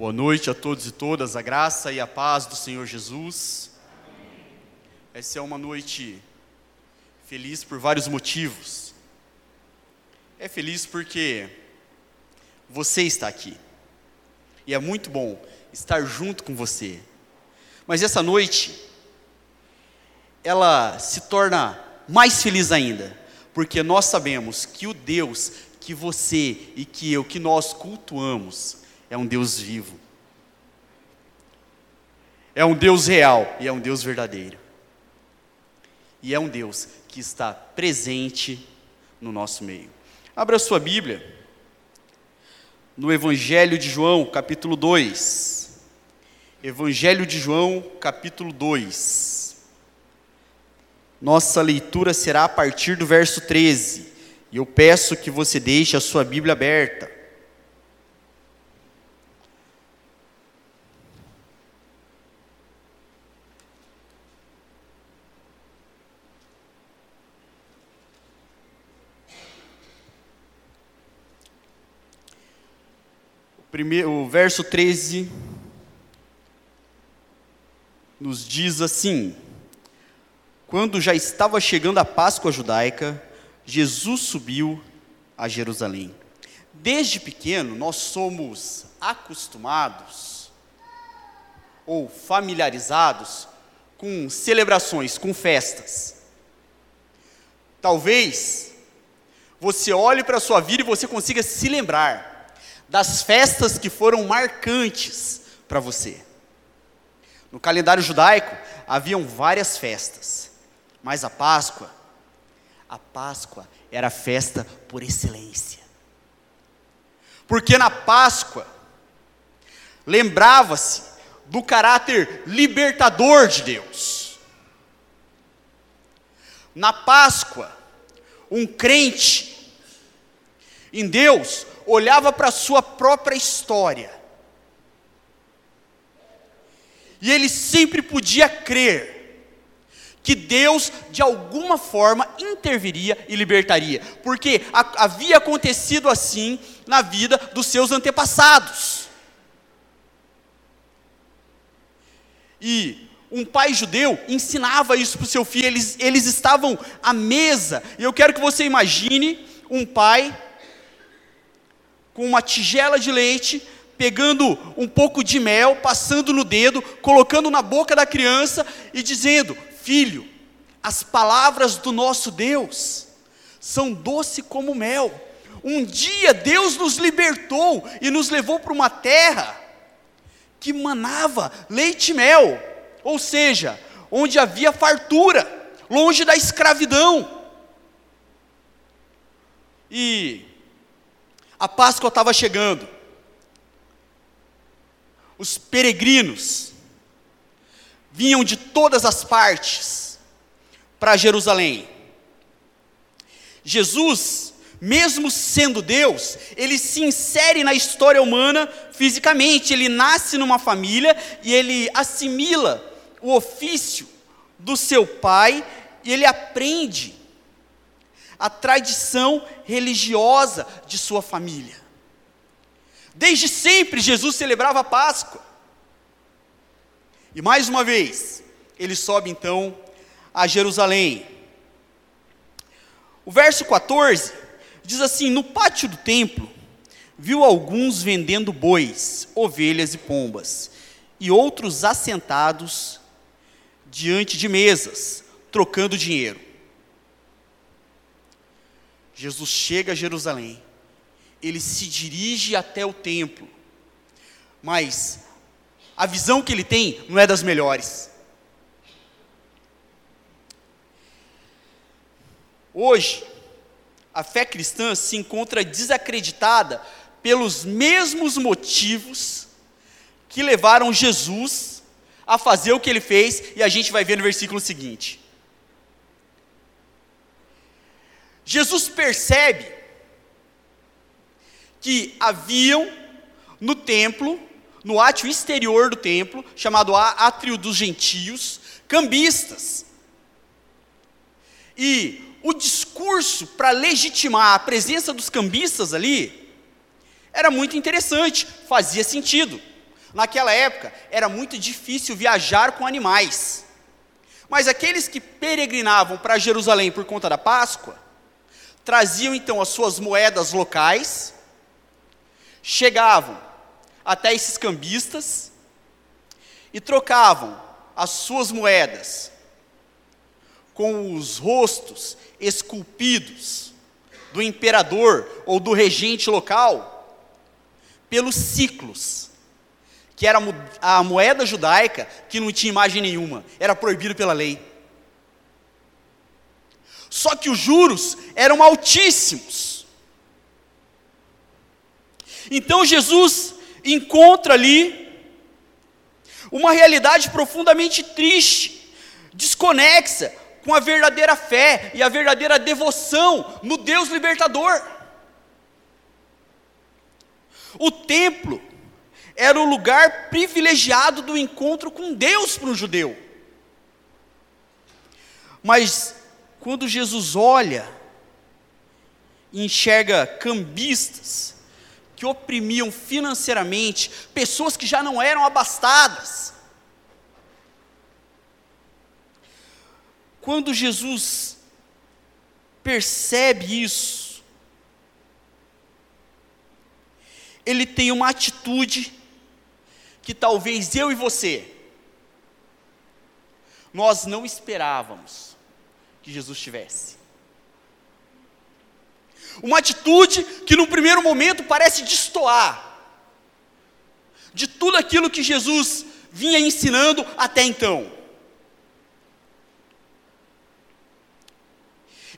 Boa noite a todos e todas, a graça e a paz do Senhor Jesus. Essa é uma noite feliz por vários motivos. É feliz porque você está aqui. E é muito bom estar junto com você. Mas essa noite ela se torna mais feliz ainda, porque nós sabemos que o Deus que você e que eu, que nós cultuamos, é um Deus vivo. É um Deus real e é um Deus verdadeiro. E é um Deus que está presente no nosso meio. Abra sua Bíblia no Evangelho de João, capítulo 2. Evangelho de João, capítulo 2. Nossa leitura será a partir do verso 13. E eu peço que você deixe a sua Bíblia aberta. Primeiro, o verso 13 nos diz assim: Quando já estava chegando a Páscoa judaica, Jesus subiu a Jerusalém. Desde pequeno, nós somos acostumados ou familiarizados com celebrações, com festas. Talvez você olhe para a sua vida e você consiga se lembrar das festas que foram marcantes para você. No calendário judaico haviam várias festas, mas a Páscoa, a Páscoa era a festa por excelência. Porque na Páscoa lembrava-se do caráter libertador de Deus. Na Páscoa, um crente em Deus olhava para a sua própria história. E ele sempre podia crer que Deus, de alguma forma, interviria e libertaria, porque havia acontecido assim na vida dos seus antepassados. E um pai judeu ensinava isso para o seu filho, eles, eles estavam à mesa, e eu quero que você imagine um pai com uma tigela de leite, pegando um pouco de mel, passando no dedo, colocando na boca da criança e dizendo: Filho, as palavras do nosso Deus são doce como mel. Um dia Deus nos libertou e nos levou para uma terra que manava leite e mel, ou seja, onde havia fartura, longe da escravidão. E a Páscoa estava chegando. Os peregrinos vinham de todas as partes para Jerusalém. Jesus, mesmo sendo Deus, ele se insere na história humana fisicamente, ele nasce numa família e ele assimila o ofício do seu pai e ele aprende a tradição religiosa de sua família. Desde sempre Jesus celebrava a Páscoa. E mais uma vez, ele sobe então a Jerusalém. O verso 14 diz assim: No pátio do templo, viu alguns vendendo bois, ovelhas e pombas, e outros assentados diante de mesas, trocando dinheiro. Jesus chega a Jerusalém, ele se dirige até o templo, mas a visão que ele tem não é das melhores. Hoje, a fé cristã se encontra desacreditada pelos mesmos motivos que levaram Jesus a fazer o que ele fez, e a gente vai ver no versículo seguinte. Jesus percebe que haviam no templo, no átrio exterior do templo, chamado átrio dos gentios, cambistas. E o discurso para legitimar a presença dos cambistas ali era muito interessante, fazia sentido. Naquela época, era muito difícil viajar com animais. Mas aqueles que peregrinavam para Jerusalém por conta da Páscoa, traziam então as suas moedas locais, chegavam até esses cambistas e trocavam as suas moedas com os rostos esculpidos do imperador ou do regente local pelos ciclos, que era a moeda judaica que não tinha imagem nenhuma, era proibido pela lei. Só que os juros eram altíssimos. Então Jesus encontra ali uma realidade profundamente triste, desconexa com a verdadeira fé e a verdadeira devoção no Deus libertador. O templo era o lugar privilegiado do encontro com Deus para um judeu. Mas quando Jesus olha e enxerga cambistas que oprimiam financeiramente pessoas que já não eram abastadas, quando Jesus percebe isso, ele tem uma atitude que talvez eu e você, nós não esperávamos que Jesus tivesse. Uma atitude que, no primeiro momento, parece destoar de tudo aquilo que Jesus vinha ensinando até então.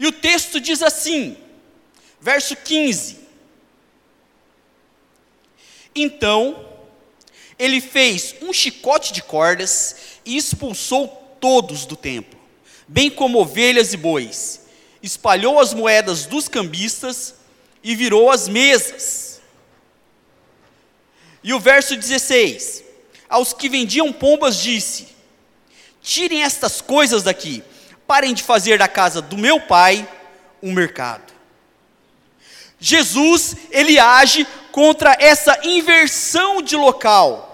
E o texto diz assim, verso 15: Então, ele fez um chicote de cordas e expulsou todos do templo, bem como ovelhas e bois, espalhou as moedas dos cambistas e virou as mesas. E o verso 16: Aos que vendiam pombas disse: Tirem estas coisas daqui, parem de fazer da casa do meu pai um mercado. Jesus, ele age contra essa inversão de local,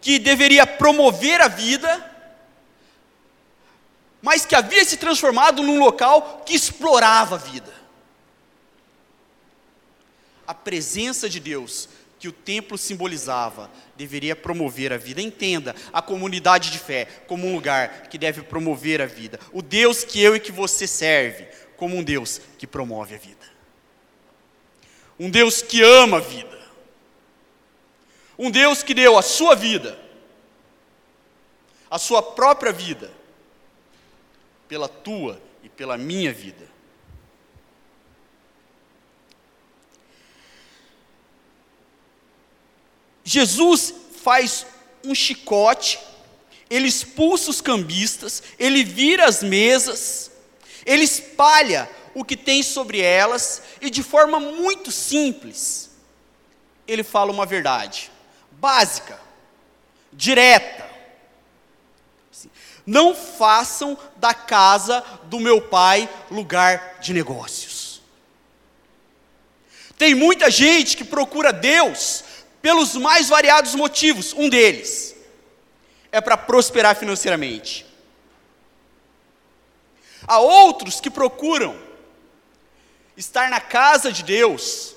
que deveria promover a vida, mas que havia se transformado num local que explorava a vida. A presença de Deus que o templo simbolizava deveria promover a vida. Entenda a comunidade de fé como um lugar que deve promover a vida. O Deus que eu e que você serve como um Deus que promove a vida. Um Deus que ama a vida. Um Deus que deu a sua vida, a sua própria vida pela tua e pela minha vida. Jesus faz um chicote, ele expulsa os cambistas, ele vira as mesas, ele espalha o que tem sobre elas e de forma muito simples, ele fala uma verdade básica, direta. Não façam da casa do meu pai lugar de negócios. Tem muita gente que procura Deus pelos mais variados motivos. Um deles é para prosperar financeiramente. Há outros que procuram estar na casa de Deus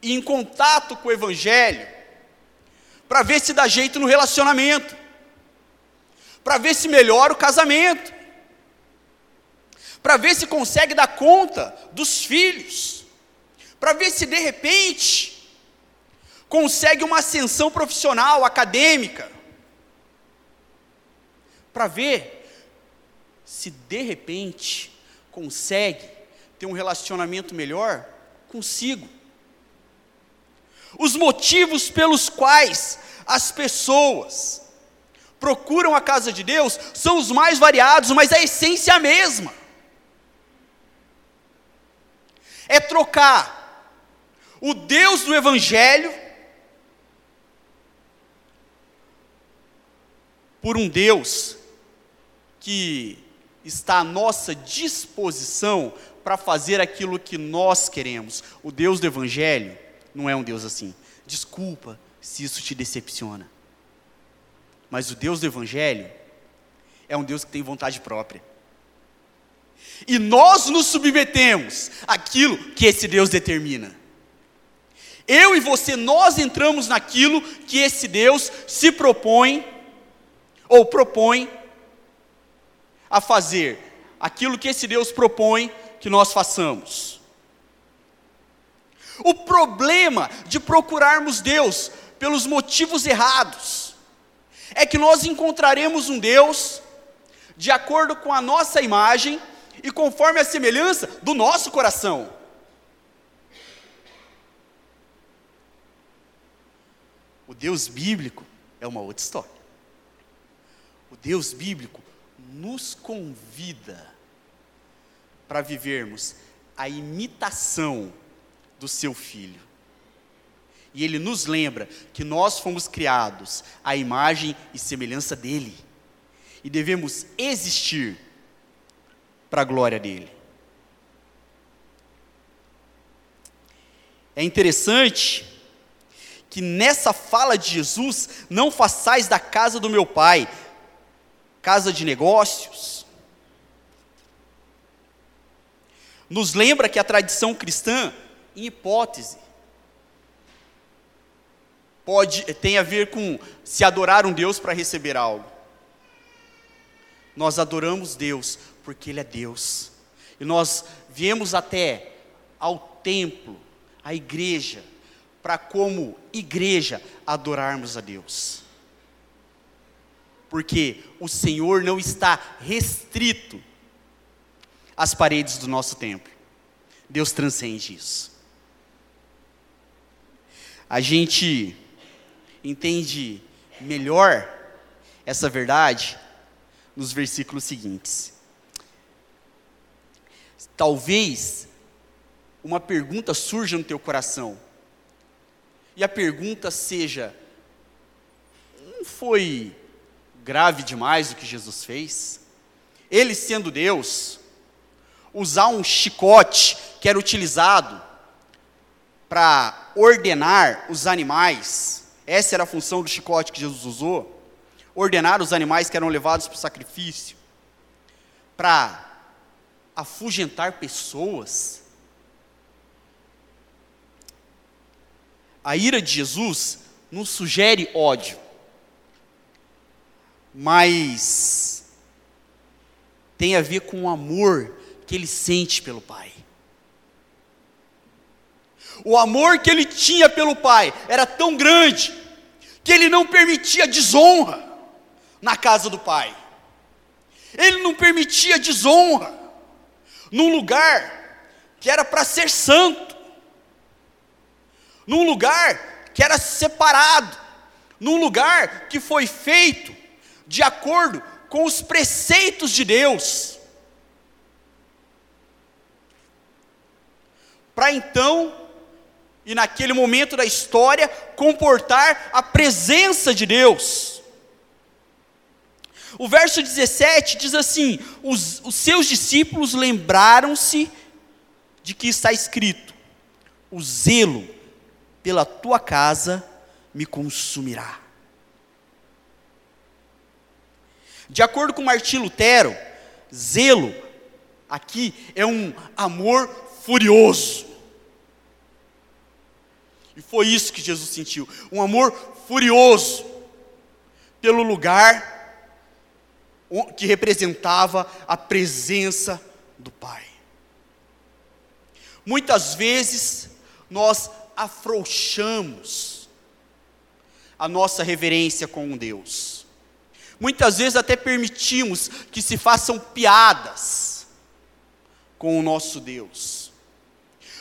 e em contato com o Evangelho para ver se dá jeito no relacionamento para ver se melhora o casamento, para ver se consegue dar conta dos filhos, para ver se de repente consegue uma ascensão profissional, acadêmica, para ver se de repente consegue ter um relacionamento melhor consigo. Os motivos pelos quais as pessoas procuram a casa de Deus são os mais variados, mas a essência é a mesma. É trocar o Deus do Evangelho por um Deus que está à nossa disposição para fazer aquilo que nós queremos. O Deus do Evangelho não é um Deus assim. Desculpa, se isso te decepciona. Mas o Deus do Evangelho é um Deus que tem vontade própria. E nós nos submetemos àquilo que esse Deus determina. Eu e você, nós entramos naquilo que esse Deus se propõe, ou propõe, a fazer. Aquilo que esse Deus propõe que nós façamos. O problema de procurarmos Deus pelos motivos errados é que nós encontraremos um Deus de acordo com a nossa imagem e conforme a semelhança do nosso coração. O Deus bíblico é uma outra história. O Deus bíblico nos convida para vivermos a imitação do seu filho. E ele nos lembra que nós fomos criados à imagem e semelhança dele. E devemos existir para a glória dele. É interessante que nessa fala de Jesus, não façais da casa do meu pai casa de negócios. Nos lembra que a tradição cristã, em hipótese, pode tem a ver com se adorar um Deus para receber algo. Nós adoramos Deus porque ele é Deus. E nós viemos até ao templo, à igreja, para como igreja adorarmos a Deus. Porque o Senhor não está restrito às paredes do nosso templo. Deus transcende isso. A gente entende melhor essa verdade nos versículos seguintes. Talvez uma pergunta surja no teu coração e a pergunta seja: não foi grave demais o que Jesus fez? Ele sendo Deus, usar um chicote que era utilizado para ordenar os animais, essa era a função do chicote que Jesus usou, ordenar os animais que eram levados para o sacrifício, para afugentar pessoas, A ira de Jesus não sugere ódio, mas tem a ver com o amor que ele sente pelo Pai. O amor que ele tinha pelo Pai era tão grande que ele não permitia desonra na casa do Pai. Ele não permitia desonra num lugar que era para ser santo num lugar que era separado, num lugar que foi feito de acordo com os preceitos de Deus. Para então, e naquele momento da história, comportar a presença de Deus. O verso 17 diz assim: os, os seus discípulos lembraram-se de que está escrito: o zelo pela tua casa me consumirá. De acordo com Martim Lutero, zelo aqui é um amor furioso. E foi isso que Jesus sentiu, um amor furioso pelo lugar que representava a presença do Pai. Muitas vezes nós afrouxamos a nossa reverência com Deus. Muitas vezes até permitimos que se façam piadas com o nosso Deus.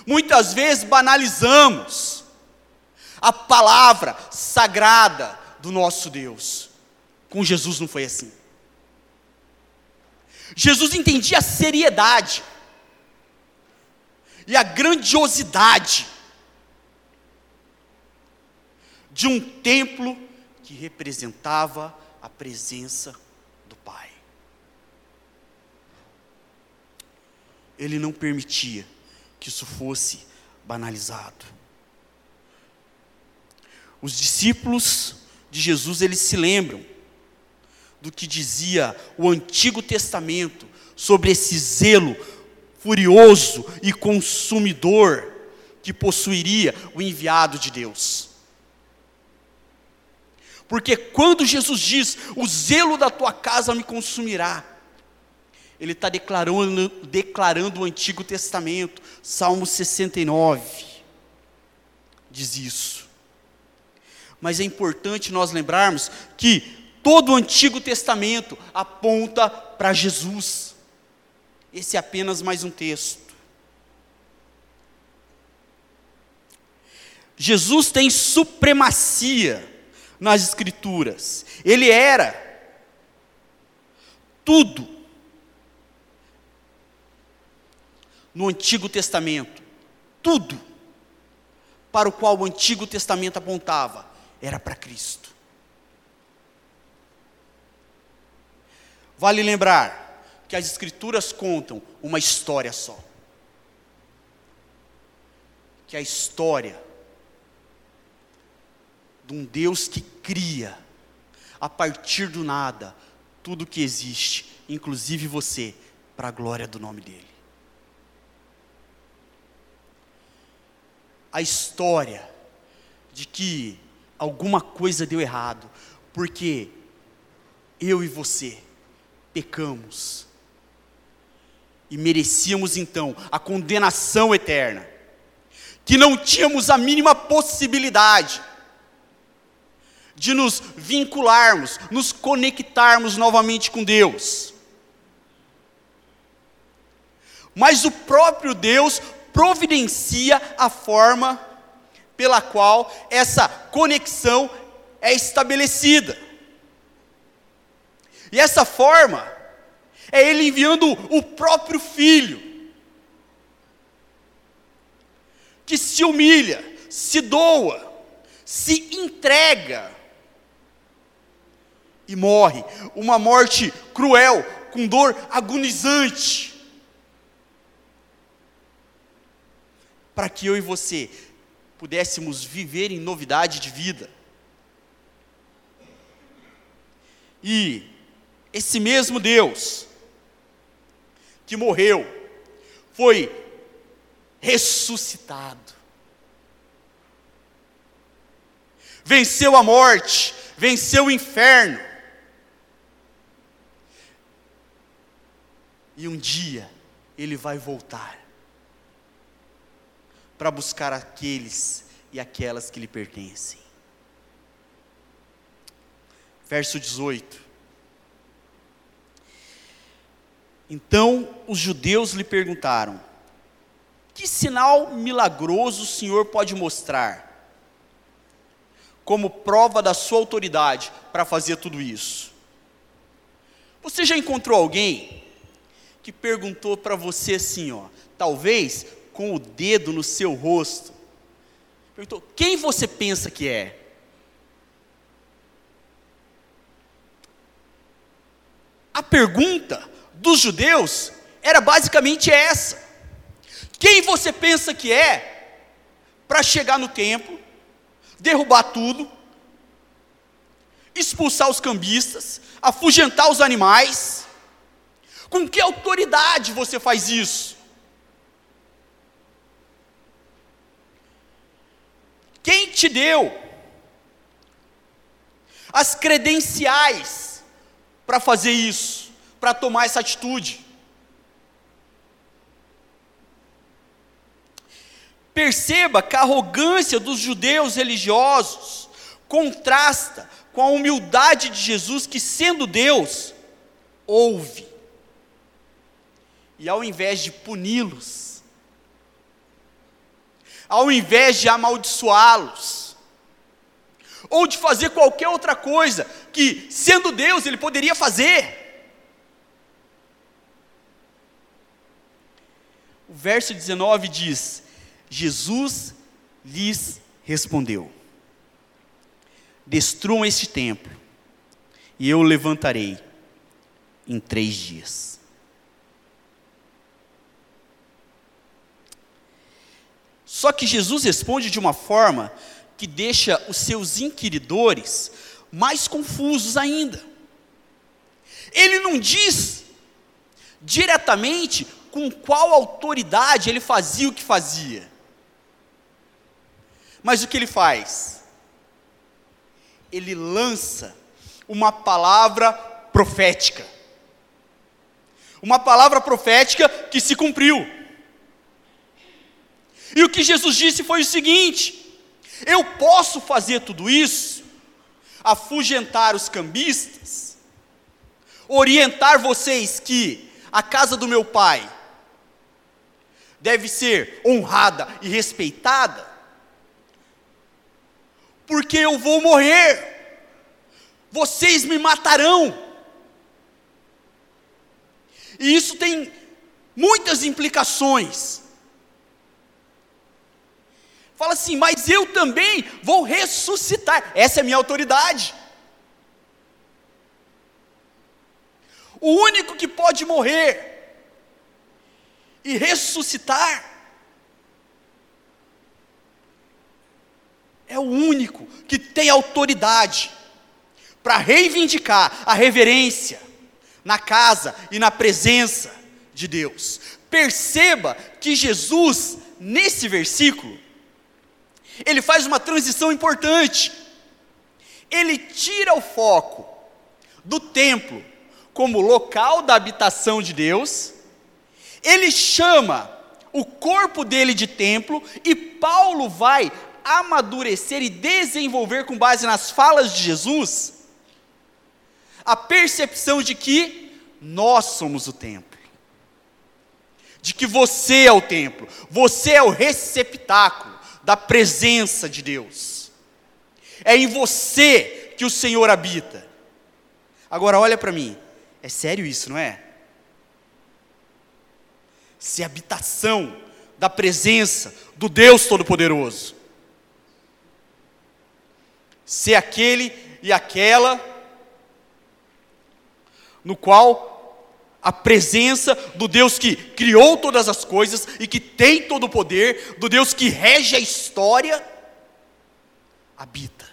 Muitas vezes banalizamos a palavra sagrada do nosso Deus. Com Jesus não foi assim. Jesus entendia a seriedade e a grandiosidade de um templo que representava a presença do Pai. Ele não permitia que isso fosse banalizado. Os discípulos de Jesus, eles se lembram do que dizia o Antigo Testamento sobre esse zelo furioso e consumidor que possuiria o enviado de Deus. Porque quando Jesus diz: O zelo da tua casa me consumirá, ele está declarando, declarando o Antigo Testamento, Salmo 69, diz isso. Mas é importante nós lembrarmos que todo o Antigo Testamento aponta para Jesus. Esse é apenas mais um texto. Jesus tem supremacia nas Escrituras. Ele era tudo no Antigo Testamento. Tudo para o qual o Antigo Testamento apontava era para Cristo. Vale lembrar que as Escrituras contam uma história só. Que a história de um Deus que cria, a partir do nada, tudo que existe, inclusive você, para a glória do nome dEle. A história de que alguma coisa deu errado, porque eu e você pecamos e merecíamos então a condenação eterna, que não tínhamos a mínima possibilidade de nos vincularmos, nos conectarmos novamente com Deus. Mas o próprio Deus providencia a forma pela qual essa conexão é estabelecida. E essa forma é Ele enviando o próprio Filho, que se humilha, se doa, se entrega e morre, uma morte cruel, com dor agonizante. Para que eu e você pudéssemos viver em novidade de vida. E esse mesmo Deus que morreu foi ressuscitado. Venceu a morte, venceu o inferno E um dia ele vai voltar para buscar aqueles e aquelas que lhe pertencem. Verso 18. Então os judeus lhe perguntaram: Que sinal milagroso o Senhor pode mostrar, como prova da sua autoridade para fazer tudo isso? Você já encontrou alguém que perguntou para você assim, ó, talvez com o dedo no seu rosto, perguntou: quem você pensa que é? A pergunta dos judeus era basicamente essa: quem você pensa que é para chegar no templo, derrubar tudo, expulsar os cambistas, afugentar os animais, com que autoridade você faz isso? Quem te deu as credenciais para fazer isso, para tomar essa atitude? Perceba que a arrogância dos judeus religiosos contrasta com a humildade de Jesus, que sendo Deus, ouve e ao invés de puni-los, ao invés de amaldiçoá-los, ou de fazer qualquer outra coisa que, sendo Deus, ele poderia fazer. O verso 19 diz: Jesus lhes respondeu: Destruam este templo, e eu o levantarei em três dias. Só que Jesus responde de uma forma que deixa os seus inquiridores mais confusos ainda. Ele não diz diretamente com qual autoridade ele fazia o que fazia. Mas o que ele faz? Ele lança uma palavra profética. Uma palavra profética que se cumpriu. E o que Jesus disse foi o seguinte: eu posso fazer tudo isso, afugentar os cambistas, orientar vocês que a casa do meu pai deve ser honrada e respeitada, porque eu vou morrer, vocês me matarão. E isso tem muitas implicações. Fala assim, mas eu também vou ressuscitar. Essa é a minha autoridade. O único que pode morrer e ressuscitar é o único que tem autoridade para reivindicar a reverência na casa e na presença de Deus. Perceba que Jesus, nesse versículo, ele faz uma transição importante. Ele tira o foco do templo como local da habitação de Deus, ele chama o corpo dele de templo, e Paulo vai amadurecer e desenvolver, com base nas falas de Jesus, a percepção de que nós somos o templo, de que você é o templo, você é o receptáculo, da presença de Deus. É em você que o Senhor habita. Agora olha para mim, é sério isso, não é? Se habitação da presença do Deus Todo-Poderoso. Ser aquele e aquela no qual a presença do Deus que criou todas as coisas e que tem todo o poder, do Deus que rege a história, habita.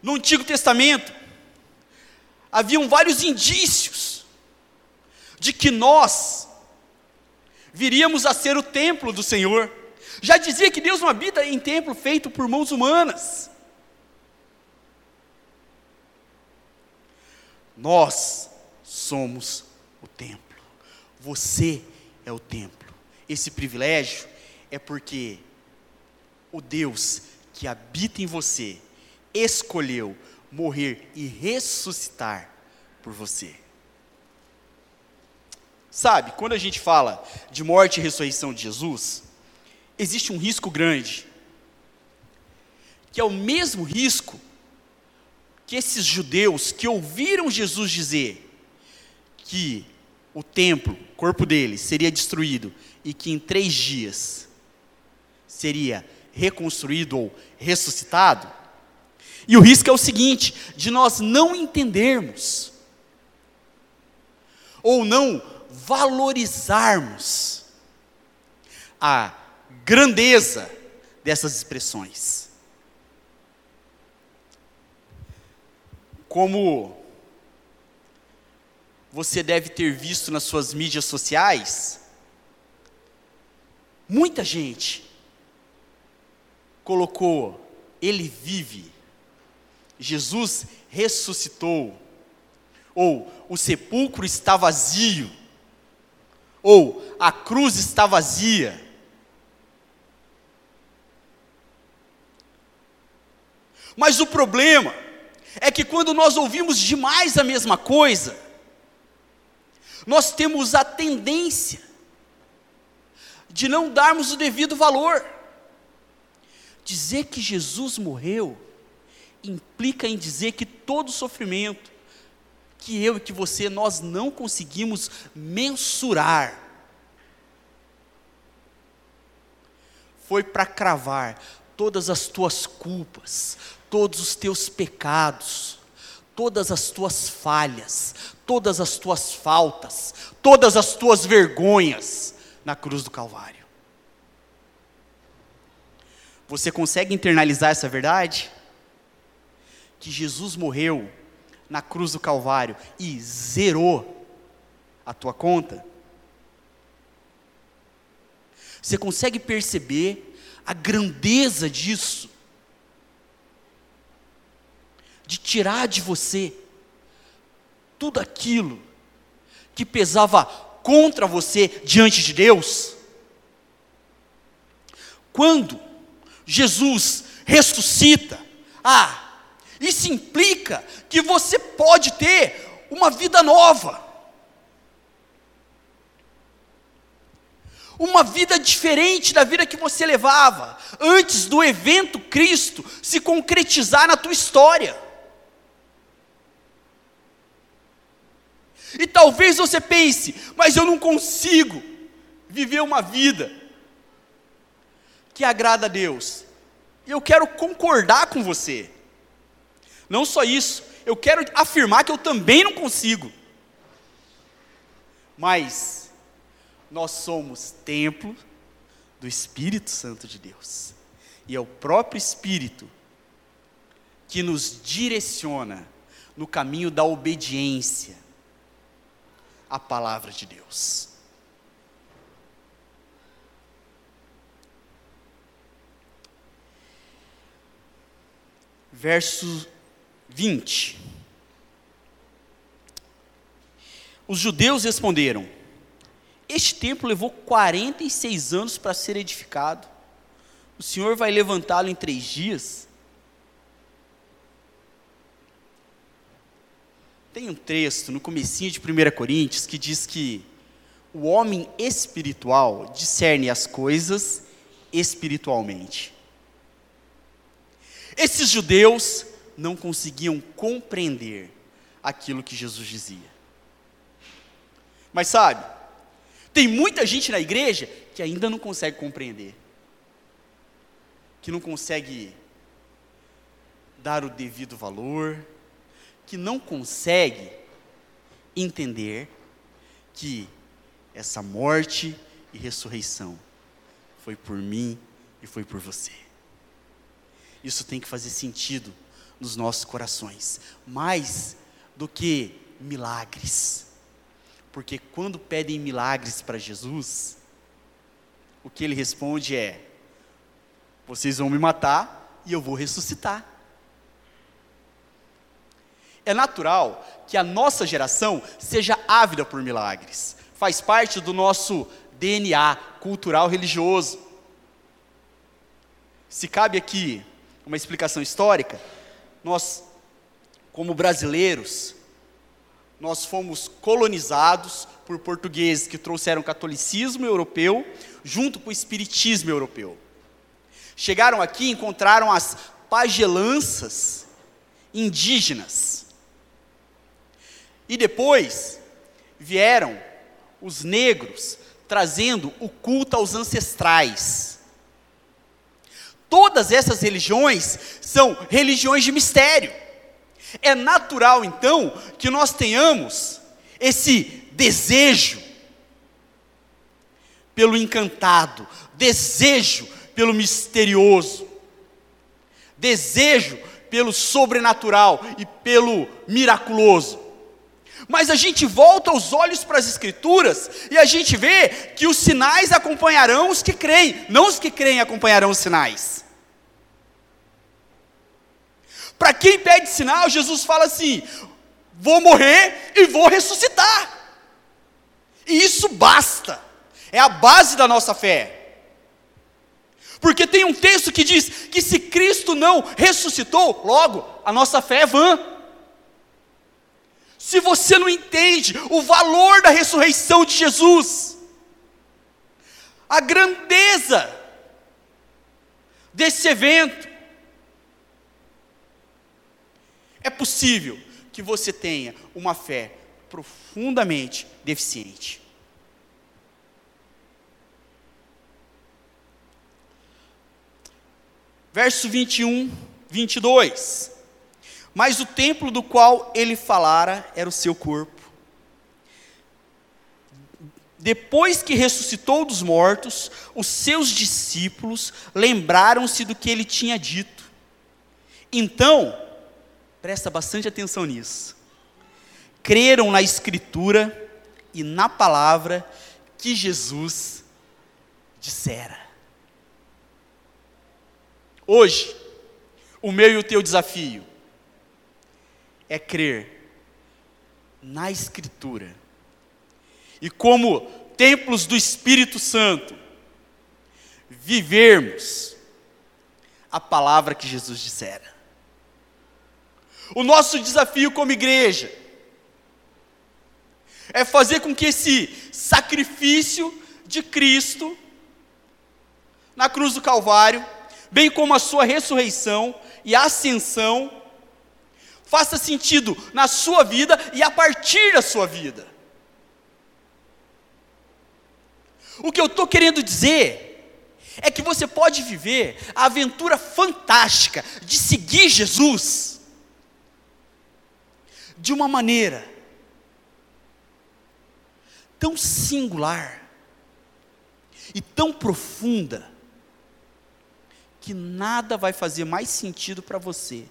No Antigo Testamento, haviam vários indícios de que nós viríamos a ser o templo do Senhor. Já dizia que Deus não habita em templo feito por mãos humanas. Nós somos o templo. Você é o templo. Esse privilégio é porque o Deus que habita em você escolheu morrer e ressuscitar por você. Sabe, quando a gente fala de morte e ressurreição de Jesus, existe um risco grande, que é o mesmo risco que esses judeus que ouviram Jesus dizer que o templo, o corpo dele, seria destruído e que em três dias seria reconstruído ou ressuscitado, e o risco é o seguinte: de nós não entendermos, ou não valorizarmos a grandeza dessas expressões. Como você deve ter visto nas suas mídias sociais, muita gente colocou ele vive, Jesus ressuscitou, ou o sepulcro está vazio, ou a cruz está vazia. Mas o problema é que quando nós ouvimos demais a mesma coisa, nós temos a tendência de não darmos o devido valor. Dizer que Jesus morreu implica em dizer que todo sofrimento que eu e que você nós não conseguimos mensurar foi para cravar todas as tuas culpas, todos os teus pecados, todas as tuas falhas, todas as tuas faltas, todas as tuas vergonhas na cruz do Calvário. Você consegue internalizar essa verdade? Que Jesus morreu na cruz do Calvário e zerou a tua conta? Você consegue perceber a grandeza disso? De tirar de você tudo aquilo que pesava contra você diante de Deus? Quando Jesus ressuscita, ah, isso implica que você pode ter uma vida nova. Uma vida diferente da vida que você levava antes do evento Cristo se concretizar na tua história. E talvez você pense, mas eu não consigo viver uma vida que agrada a Deus. E eu quero concordar com você. Não só isso, eu quero afirmar que eu também não consigo. Mas nós somos templo do Espírito Santo de Deus. E é o próprio Espírito que nos direciona no caminho da obediência à palavra de Deus. Verso 20. Os judeus responderam: Este templo levou 46 anos para ser edificado. O Senhor vai levantá-lo em três dias? Tem um texto no comecinho de 1 Coríntios que diz que o homem espiritual discerne as coisas espiritualmente. Esses judeus não conseguiam compreender aquilo que Jesus dizia. Mas sabe, tem muita gente na igreja que ainda não consegue compreender, que não consegue dar o devido valor, que não consegue entender que essa morte e ressurreição foi por mim e foi por você. Isso tem que fazer sentido nos nossos corações, mais do que milagres. Porque quando pedem milagres para Jesus, o que ele responde é: vocês vão me matar e eu vou ressuscitar. É natural que a nossa geração seja ávida por milagres, faz parte do nosso DNA cultural religioso. Se cabe aqui uma explicação histórica, nós, como brasileiros, nós fomos colonizados por portugueses que trouxeram catolicismo europeu junto com o espiritismo europeu. Chegaram aqui e encontraram as pagelanças indígenas. E depois vieram os negros trazendo o culto aos ancestrais. Todas essas religiões são religiões de mistério. É natural, então, que nós tenhamos esse desejo pelo encantado, desejo pelo misterioso, desejo pelo sobrenatural e pelo miraculoso. Mas a gente volta os olhos para as Escrituras e a gente vê que os sinais acompanharão os que creem, não os que creem acompanharão os sinais. Para quem pede sinal, Jesus fala assim: vou morrer e vou ressuscitar. E isso basta, é a base da nossa fé. Porque tem um texto que diz que se Cristo não ressuscitou, logo a nossa fé é vã. Se você não entende o valor da ressurreição de Jesus, a grandeza desse evento, é possível que você tenha uma fé profundamente deficiente. Verso 21, 22. Mas o templo do qual ele falara era o seu corpo. depois que ressuscitou dos mortos, os seus discípulos lembraram-se do que ele tinha dito. Então, presta bastante atenção nisso. Creram na Escritura e na palavra que Jesus dissera. Hoje, o meu e o teu desafio é crer na Escritura e, como templos do Espírito Santo, vivermos a palavra que Jesus dissera. O nosso desafio como igreja é fazer com que esse sacrifício de Cristo na cruz do Calvário, bem como a sua ressurreição e ascensão, faça sentido na sua vida e a partir da sua vida. O que eu estou querendo dizer é que você pode viver a aventura fantástica de seguir Jesus de uma maneira tão singular e tão profunda que nada vai fazer mais sentido para você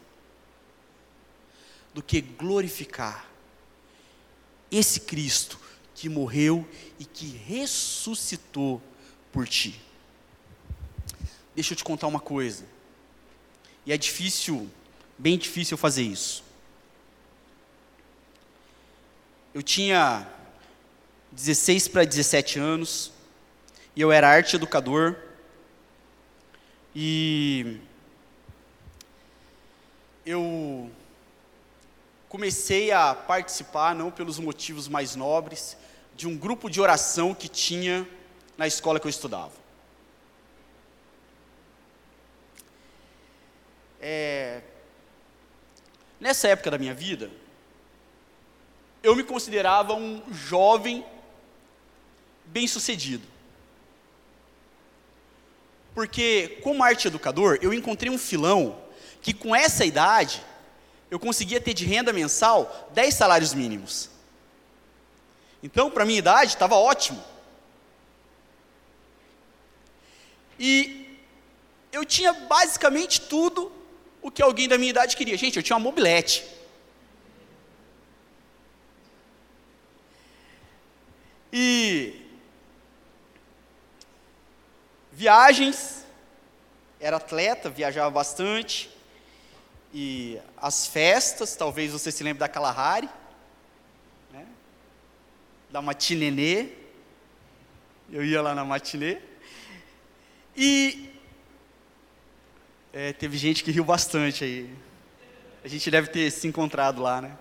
do que glorificar esse Cristo que morreu e que ressuscitou por ti. Deixa eu te contar uma coisa. E é difícil, bem difícil fazer isso. Eu tinha 16 para 17 anos, e eu era arte educador, e eu comecei a participar, não pelos motivos mais nobres, de um grupo de oração que tinha na escola que eu estudava. É, nessa época da minha vida, eu me considerava um jovem bem-sucedido. Porque, como arte educador, eu encontrei um filão que, com essa idade, eu conseguia ter de renda mensal 10 salários mínimos. Então, para minha idade, estava ótimo. E eu tinha basicamente tudo o que alguém da minha idade queria. Gente, eu tinha uma mobilete. E viagens, era atleta, viajava bastante. E as festas, talvez você se lembre da Kalahari, né? da matinenê. Eu ia lá na matinê. E é, teve gente que riu bastante aí. A gente deve ter se encontrado lá, né?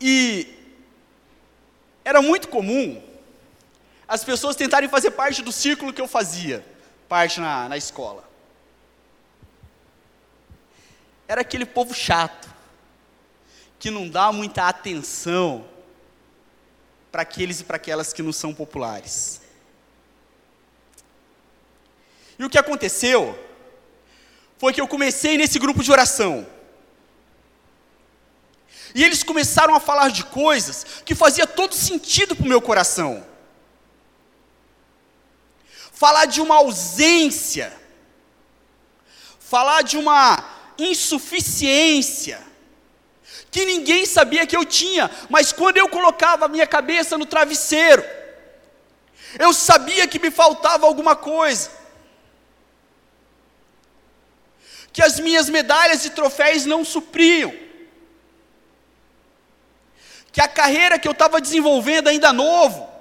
E era muito comum as pessoas tentarem fazer parte do círculo que eu fazia, parte na, na escola. Era aquele povo chato, que não dá muita atenção para aqueles e para aquelas que não são populares. E o que aconteceu foi que eu comecei nesse grupo de oração. E eles começaram a falar de coisas que fazia todo sentido para o meu coração. Falar de uma ausência, falar de uma insuficiência, que ninguém sabia que eu tinha, mas quando eu colocava a minha cabeça no travesseiro, eu sabia que me faltava alguma coisa. Que as minhas medalhas e troféus não supriam que a carreira que eu estava desenvolvendo ainda novo,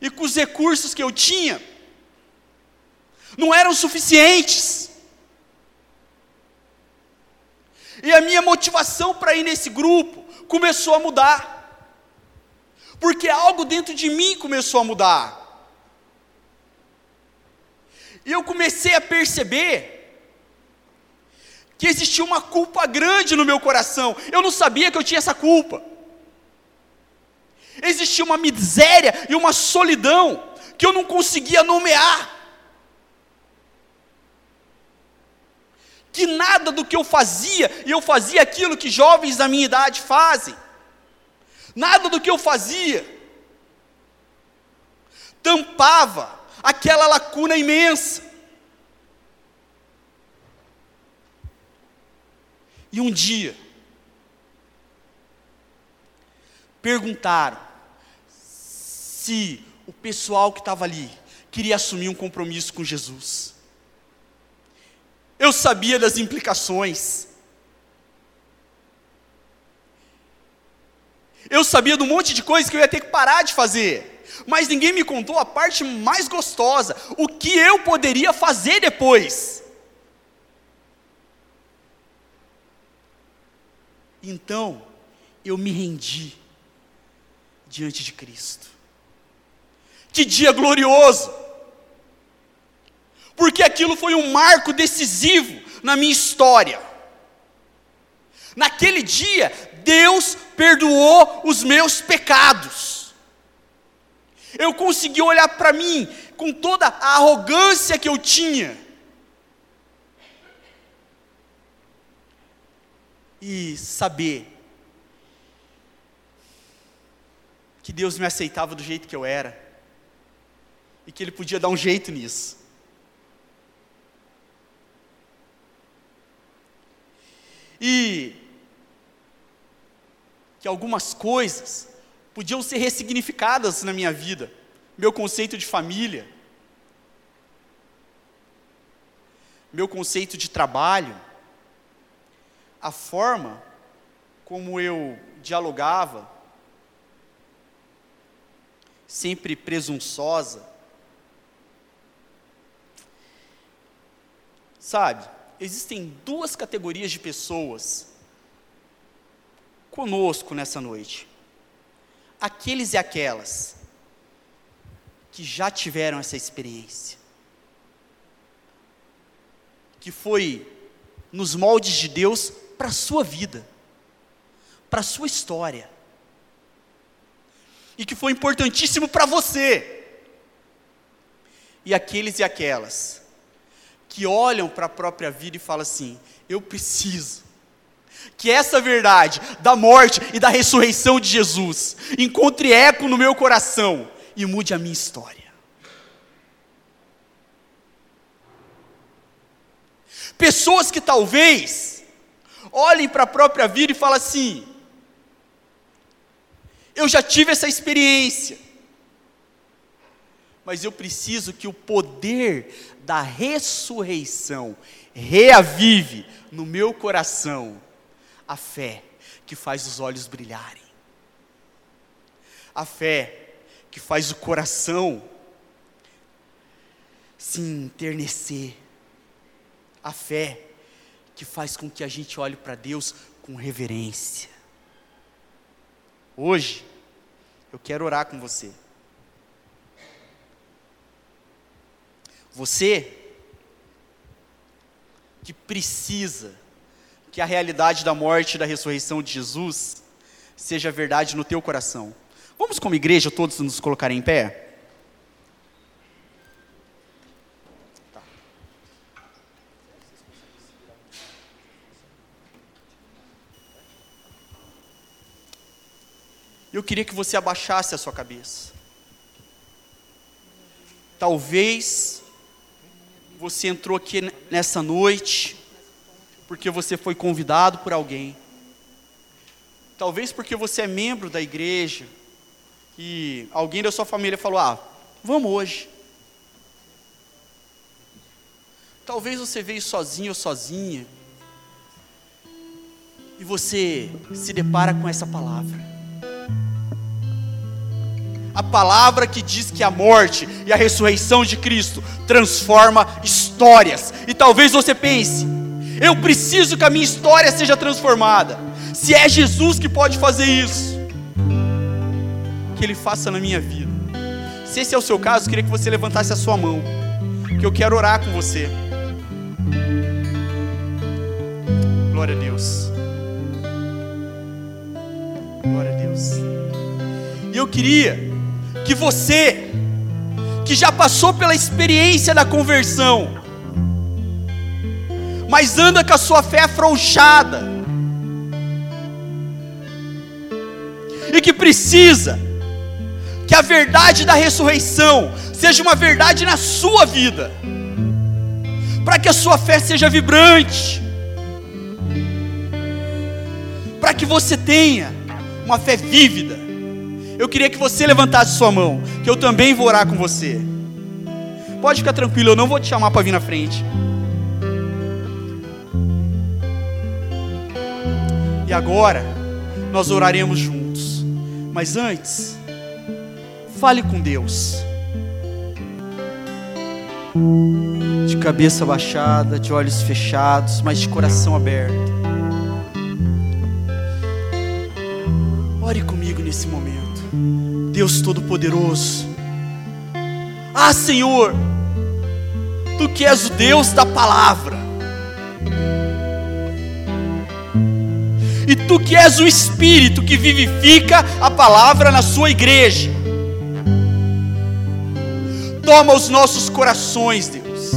e com os recursos que eu tinha, não eram suficientes. E a minha motivação para ir nesse grupo começou a mudar, porque algo dentro de mim começou a mudar. E eu comecei a perceber que existia uma culpa grande no meu coração. Eu não sabia que eu tinha essa culpa. Existia uma miséria e uma solidão que eu não conseguia nomear. Que nada do que eu fazia, e eu fazia aquilo que jovens da minha idade fazem, nada do que eu fazia tampava aquela lacuna imensa. E um dia, perguntaram se o pessoal que estava ali queria assumir um compromisso com Jesus. Eu sabia das implicações. Eu sabia de um monte de coisas que eu ia ter que parar de fazer. Mas ninguém me contou a parte mais gostosa, o que eu poderia fazer depois. Então, eu me rendi diante de Cristo. Que dia glorioso! Porque aquilo foi um marco decisivo na minha história. Naquele dia, Deus perdoou os meus pecados. Eu consegui olhar para mim com toda a arrogância que eu tinha. E saber que Deus me aceitava do jeito que eu era. E que Ele podia dar um jeito nisso. E que algumas coisas podiam ser ressignificadas na minha vida, meu conceito de família, meu conceito de trabalho, a forma como eu dialogava, sempre presunçosa. Sabe, existem duas categorias de pessoas conosco nessa noite. Aqueles e aquelas que já tiveram essa experiência, que foi nos moldes de Deus para a sua vida, para a sua história, e que foi importantíssimo para você, e aqueles e aquelas que olham para a própria vida e falam assim: eu preciso que essa verdade da morte e da ressurreição de Jesus encontre eco no meu coração e mude a minha história. Pessoas que talvez olhem para a própria vida e falem assim: eu já tive essa experiência, mas eu preciso que o poder da ressurreição reavive no meu coração a fé que faz os olhos brilharem. A fé que faz o coração se enternecer. A fé que faz com que a gente olhe para Deus com reverência. Hoje, eu quero orar com você. Você que precisa que a realidade da morte e da ressurreição de Jesus seja verdade no teu coração. Vamos, como igreja, todos nos colocar em pé? Eu queria que você abaixasse a sua cabeça. Talvez você entrou aqui nessa noite porque você foi convidado por alguém. Talvez porque você é membro da igreja e alguém da sua família falou: "Ah, vamos hoje". Talvez você veio sozinho ou sozinha e você se depara com essa palavra. Palavra que diz que a morte e a ressurreição de Cristo transforma histórias. E talvez você pense: eu preciso que a minha história seja transformada. Se é Jesus que pode fazer isso, que Ele faça na minha vida. Se esse é o seu caso, queria que você levantasse a sua mão, que eu quero orar com você. Glória a Deus. Glória a Deus. E eu queria que você, que já passou pela experiência da conversão, mas anda com a sua fé afrouxada. e que precisa que a verdade da ressurreição seja uma verdade na sua vida, para que a sua fé seja vibrante, para que você tenha uma fé vívida. Eu queria que você levantasse sua mão, que eu também vou orar com você. Pode ficar tranquilo, eu não vou te chamar para vir na frente. E agora, nós oraremos juntos. Mas antes, fale com Deus. De cabeça baixada, de olhos fechados, mas de coração aberto. Ore comigo nesse momento. Deus Todo-Poderoso. Ah, Senhor, Tu que és o Deus da palavra. E tu que és o Espírito que vivifica a palavra na sua igreja. Toma os nossos corações, Deus,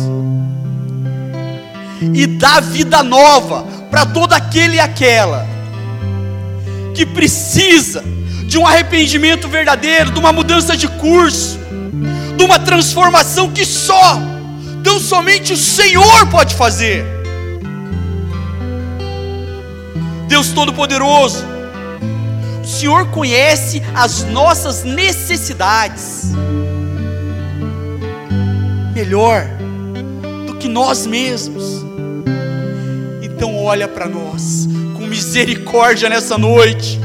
e dá vida nova para todo aquele e aquela que precisa de um arrependimento verdadeiro, de uma mudança de curso, de uma transformação que só, tão somente o Senhor pode fazer. Deus Todo-Poderoso, o Senhor conhece as nossas necessidades, melhor do que nós mesmos. Então, olha para nós com misericórdia nessa noite,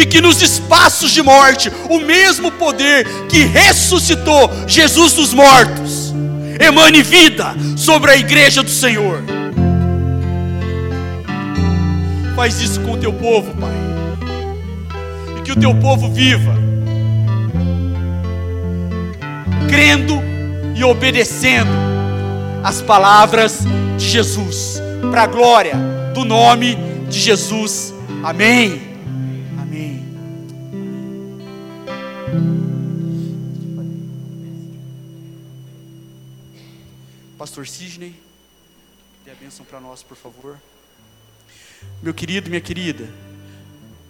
e que nos espaços de morte, o mesmo poder que ressuscitou Jesus dos mortos, emane vida sobre a igreja do Senhor. Faz isso com o teu povo, Pai. E que o teu povo viva, crendo e obedecendo as palavras de Jesus, para a glória do nome de Jesus. Amém. Pastor Sidney, dê a bênção para nós, por favor. Meu querido, minha querida,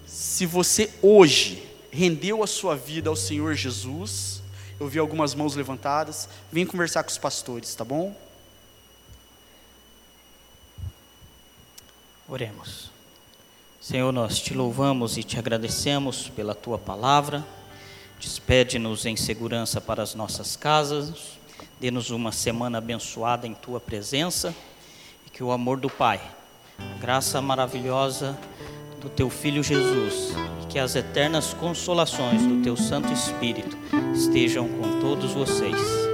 se você hoje rendeu a sua vida ao Senhor Jesus, eu vi algumas mãos levantadas, vem conversar com os pastores, tá bom? Oremos. Senhor, nós te louvamos e te agradecemos pela tua palavra. Despede-nos em segurança para as nossas casas. Dê-nos uma semana abençoada em tua presença e que o amor do Pai graça maravilhosa do teu Filho Jesus, e que as eternas consolações do teu Santo Espírito estejam com todos vocês.